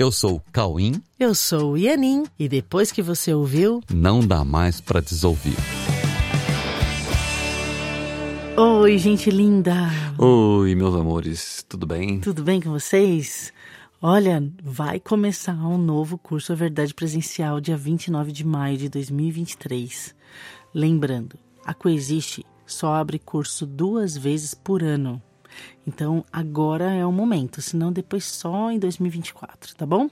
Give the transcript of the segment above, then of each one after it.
Eu sou o Cauim. Eu sou o Ianin. E depois que você ouviu, não dá mais para desouvir. Oi, gente linda! Oi, meus amores, tudo bem? Tudo bem com vocês? Olha, vai começar um novo curso A Verdade Presencial dia 29 de maio de 2023. Lembrando, a Coexiste só abre curso duas vezes por ano. Então agora é o momento, senão depois só em 2024, tá bom?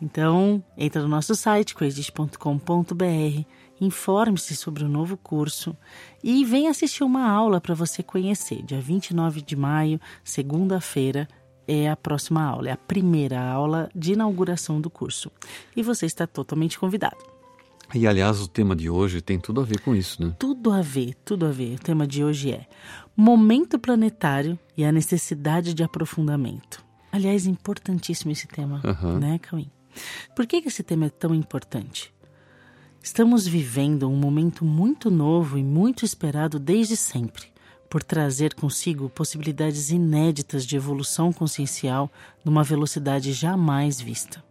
Então entra no nosso site coexiste.com.br, informe-se sobre o novo curso e vem assistir uma aula para você conhecer. Dia 29 de maio, segunda-feira, é a próxima aula, é a primeira aula de inauguração do curso. E você está totalmente convidado. E aliás, o tema de hoje tem tudo a ver com isso, né? Tudo a ver, tudo a ver. O tema de hoje é momento planetário e a necessidade de aprofundamento. Aliás, importantíssimo esse tema, uhum. né, Cauim? Por que esse tema é tão importante? Estamos vivendo um momento muito novo e muito esperado desde sempre, por trazer consigo possibilidades inéditas de evolução consciencial numa velocidade jamais vista.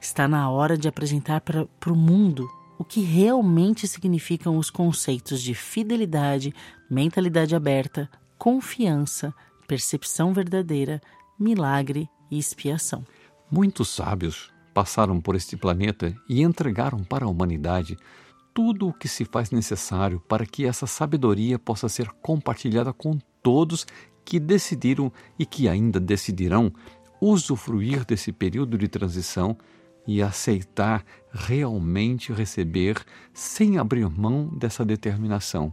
Está na hora de apresentar para o mundo o que realmente significam os conceitos de fidelidade, mentalidade aberta, confiança, percepção verdadeira, milagre e expiação. Muitos sábios passaram por este planeta e entregaram para a humanidade tudo o que se faz necessário para que essa sabedoria possa ser compartilhada com todos que decidiram e que ainda decidirão usufruir desse período de transição e aceitar realmente receber sem abrir mão dessa determinação,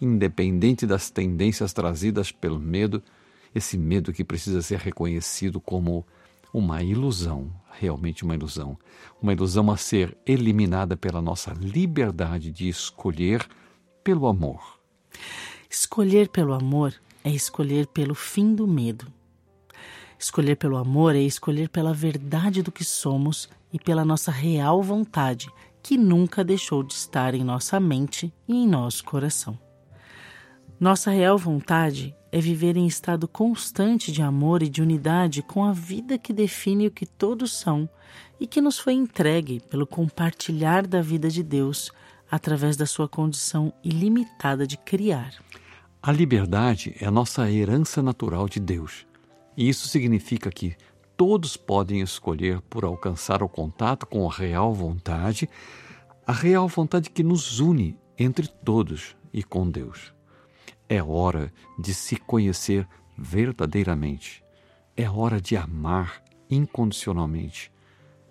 independente das tendências trazidas pelo medo, esse medo que precisa ser reconhecido como uma ilusão, realmente uma ilusão, uma ilusão a ser eliminada pela nossa liberdade de escolher pelo amor. Escolher pelo amor é escolher pelo fim do medo. Escolher pelo amor é escolher pela verdade do que somos e pela nossa real vontade, que nunca deixou de estar em nossa mente e em nosso coração. Nossa real vontade é viver em estado constante de amor e de unidade com a vida que define o que todos são e que nos foi entregue pelo compartilhar da vida de Deus através da sua condição ilimitada de criar. A liberdade é nossa herança natural de Deus isso significa que todos podem escolher por alcançar o contato com a real vontade, a real vontade que nos une entre todos e com Deus. É hora de se conhecer verdadeiramente. É hora de amar incondicionalmente.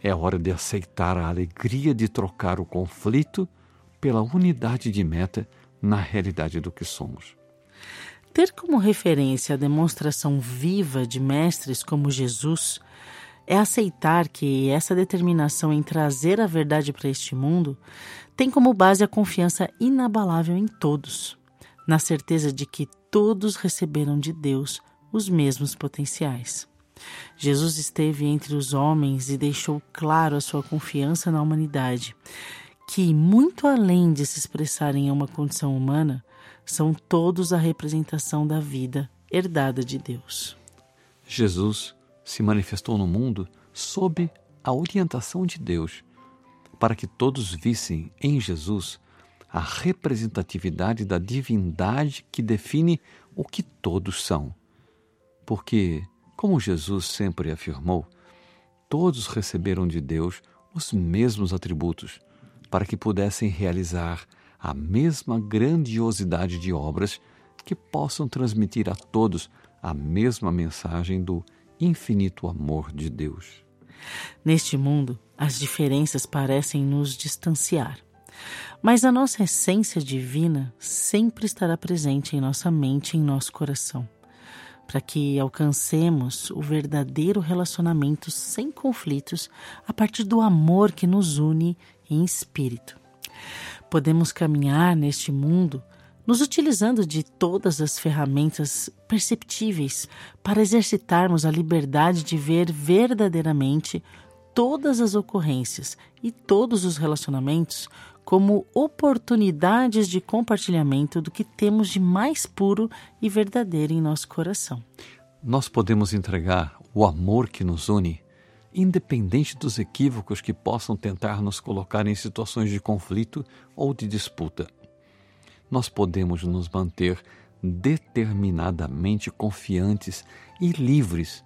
É hora de aceitar a alegria de trocar o conflito pela unidade de meta na realidade do que somos. Ter como referência a demonstração viva de mestres como Jesus é aceitar que essa determinação em trazer a verdade para este mundo tem como base a confiança inabalável em todos, na certeza de que todos receberam de Deus os mesmos potenciais. Jesus esteve entre os homens e deixou claro a sua confiança na humanidade, que, muito além de se expressarem em uma condição humana, são todos a representação da vida herdada de Deus. Jesus se manifestou no mundo sob a orientação de Deus, para que todos vissem em Jesus a representatividade da divindade que define o que todos são. Porque, como Jesus sempre afirmou, todos receberam de Deus os mesmos atributos, para que pudessem realizar a mesma grandiosidade de obras que possam transmitir a todos a mesma mensagem do infinito amor de Deus. Neste mundo, as diferenças parecem nos distanciar, mas a nossa essência divina sempre estará presente em nossa mente e em nosso coração, para que alcancemos o verdadeiro relacionamento sem conflitos a partir do amor que nos une em espírito. Podemos caminhar neste mundo nos utilizando de todas as ferramentas perceptíveis para exercitarmos a liberdade de ver verdadeiramente todas as ocorrências e todos os relacionamentos como oportunidades de compartilhamento do que temos de mais puro e verdadeiro em nosso coração. Nós podemos entregar o amor que nos une independente dos equívocos que possam tentar nos colocar em situações de conflito ou de disputa. Nós podemos nos manter determinadamente confiantes e livres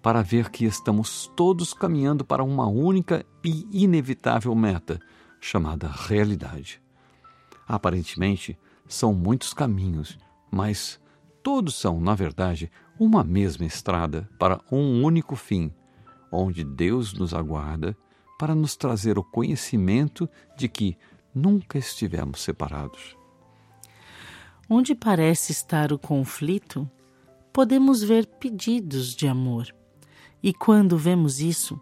para ver que estamos todos caminhando para uma única e inevitável meta, chamada realidade. Aparentemente, são muitos caminhos, mas todos são, na verdade, uma mesma estrada para um único fim, onde Deus nos aguarda para nos trazer o conhecimento de que nunca estivemos separados. Onde parece estar o conflito, podemos ver pedidos de amor. E quando vemos isso,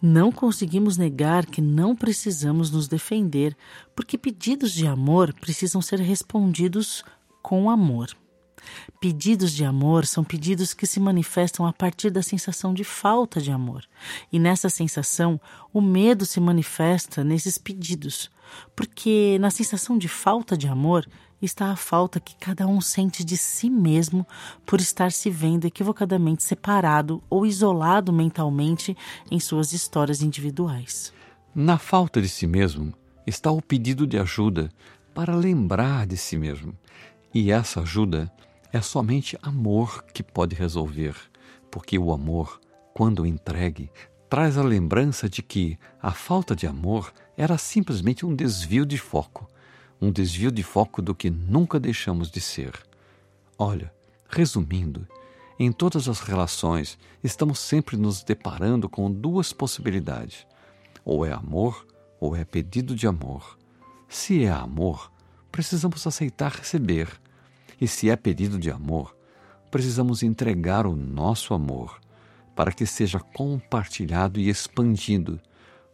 não conseguimos negar que não precisamos nos defender, porque pedidos de amor precisam ser respondidos com amor. Pedidos de amor são pedidos que se manifestam a partir da sensação de falta de amor. E nessa sensação, o medo se manifesta nesses pedidos, porque na sensação de falta de amor está a falta que cada um sente de si mesmo por estar se vendo equivocadamente separado ou isolado mentalmente em suas histórias individuais. Na falta de si mesmo está o pedido de ajuda para lembrar de si mesmo. E essa ajuda é somente amor que pode resolver, porque o amor, quando entregue, traz a lembrança de que a falta de amor era simplesmente um desvio de foco um desvio de foco do que nunca deixamos de ser. Olha, resumindo, em todas as relações estamos sempre nos deparando com duas possibilidades: ou é amor ou é pedido de amor. Se é amor, precisamos aceitar receber. E se é pedido de amor, precisamos entregar o nosso amor para que seja compartilhado e expandido,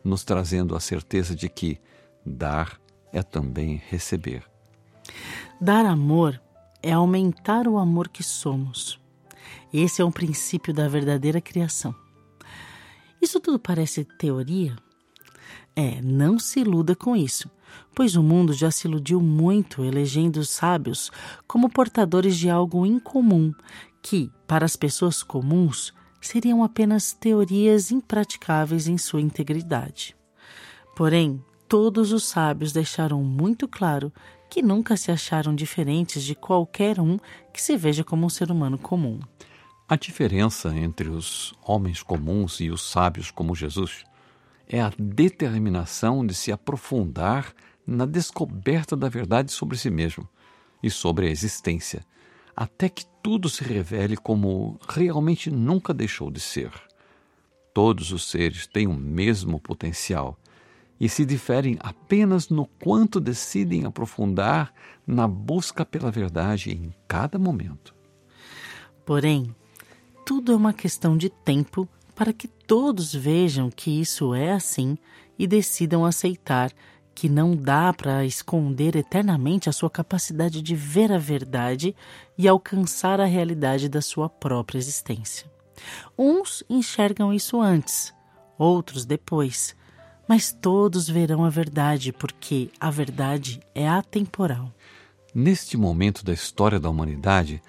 nos trazendo a certeza de que dar é também receber. Dar amor é aumentar o amor que somos. Esse é um princípio da verdadeira criação. Isso tudo parece teoria? É, não se iluda com isso, pois o mundo já se iludiu muito elegendo os sábios como portadores de algo incomum, que, para as pessoas comuns, seriam apenas teorias impraticáveis em sua integridade. Porém, Todos os sábios deixaram muito claro que nunca se acharam diferentes de qualquer um que se veja como um ser humano comum. A diferença entre os homens comuns e os sábios como Jesus é a determinação de se aprofundar na descoberta da verdade sobre si mesmo e sobre a existência, até que tudo se revele como realmente nunca deixou de ser. Todos os seres têm o mesmo potencial e se diferem apenas no quanto decidem aprofundar na busca pela verdade em cada momento. Porém, tudo é uma questão de tempo para que todos vejam que isso é assim e decidam aceitar que não dá para esconder eternamente a sua capacidade de ver a verdade e alcançar a realidade da sua própria existência. Uns enxergam isso antes, outros depois mas todos verão a verdade, porque a verdade é atemporal. Neste momento da história da humanidade,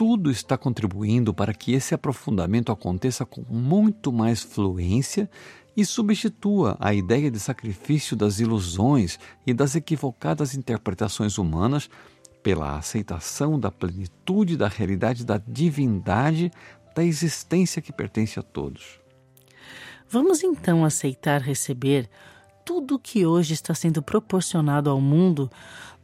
tudo está contribuindo para que esse aprofundamento aconteça com muito mais fluência e substitua a ideia de sacrifício das ilusões e das equivocadas interpretações humanas pela aceitação da plenitude da realidade da divindade da existência que pertence a todos. Vamos então aceitar receber tudo o que hoje está sendo proporcionado ao mundo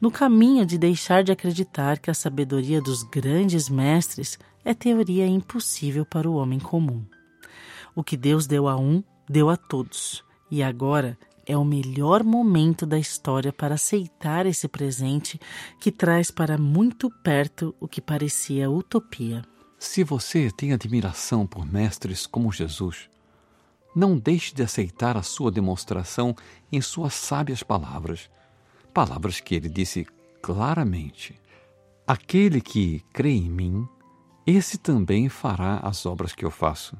no caminho de deixar de acreditar que a sabedoria dos grandes mestres é teoria impossível para o homem comum. O que Deus deu a um, deu a todos, e agora é o melhor momento da história para aceitar esse presente que traz para muito perto o que parecia utopia. Se você tem admiração por mestres como Jesus, não deixe de aceitar a sua demonstração em suas sábias palavras, palavras que ele disse claramente: Aquele que crê em mim, esse também fará as obras que eu faço,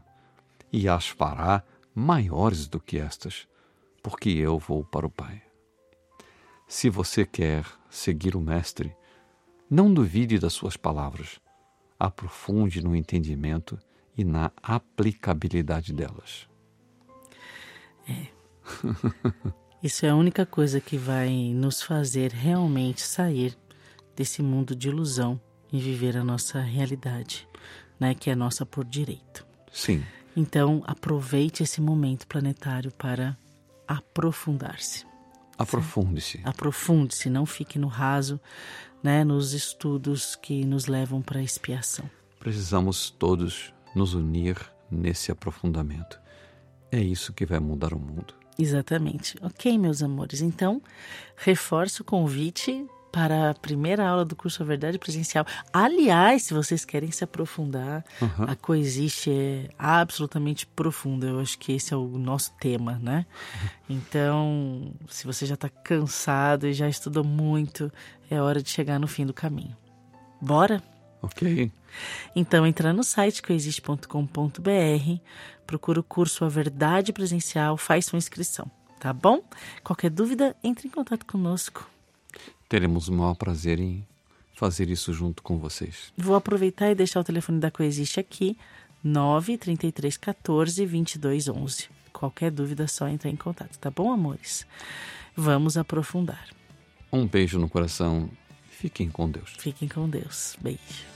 e as fará maiores do que estas, porque eu vou para o Pai. Se você quer seguir o Mestre, não duvide das suas palavras, aprofunde no entendimento e na aplicabilidade delas. Isso é a única coisa que vai nos fazer realmente sair desse mundo de ilusão e viver a nossa realidade, né, que é nossa por direito. Sim. Então, aproveite esse momento planetário para aprofundar-se. Aprofunde-se. Aprofunde-se, não fique no raso, né, nos estudos que nos levam para a expiação. Precisamos todos nos unir nesse aprofundamento. É isso que vai mudar o mundo. Exatamente. Ok, meus amores. Então, reforço o convite para a primeira aula do curso A Verdade Presencial. Aliás, se vocês querem se aprofundar, uhum. a Coexiste é absolutamente profunda. Eu acho que esse é o nosso tema, né? Então, se você já está cansado e já estudou muito, é hora de chegar no fim do caminho. Bora? Ok. Então, entra no site coexiste.com.br, procura o curso A Verdade Presencial, faz sua inscrição, tá bom? Qualquer dúvida, entre em contato conosco. Teremos o maior prazer em fazer isso junto com vocês. Vou aproveitar e deixar o telefone da Coexiste aqui, 933 14 22 11. Qualquer dúvida, é só entrar em contato, tá bom, amores? Vamos aprofundar. Um beijo no coração. Fiquem com Deus. Fiquem com Deus. Beijo.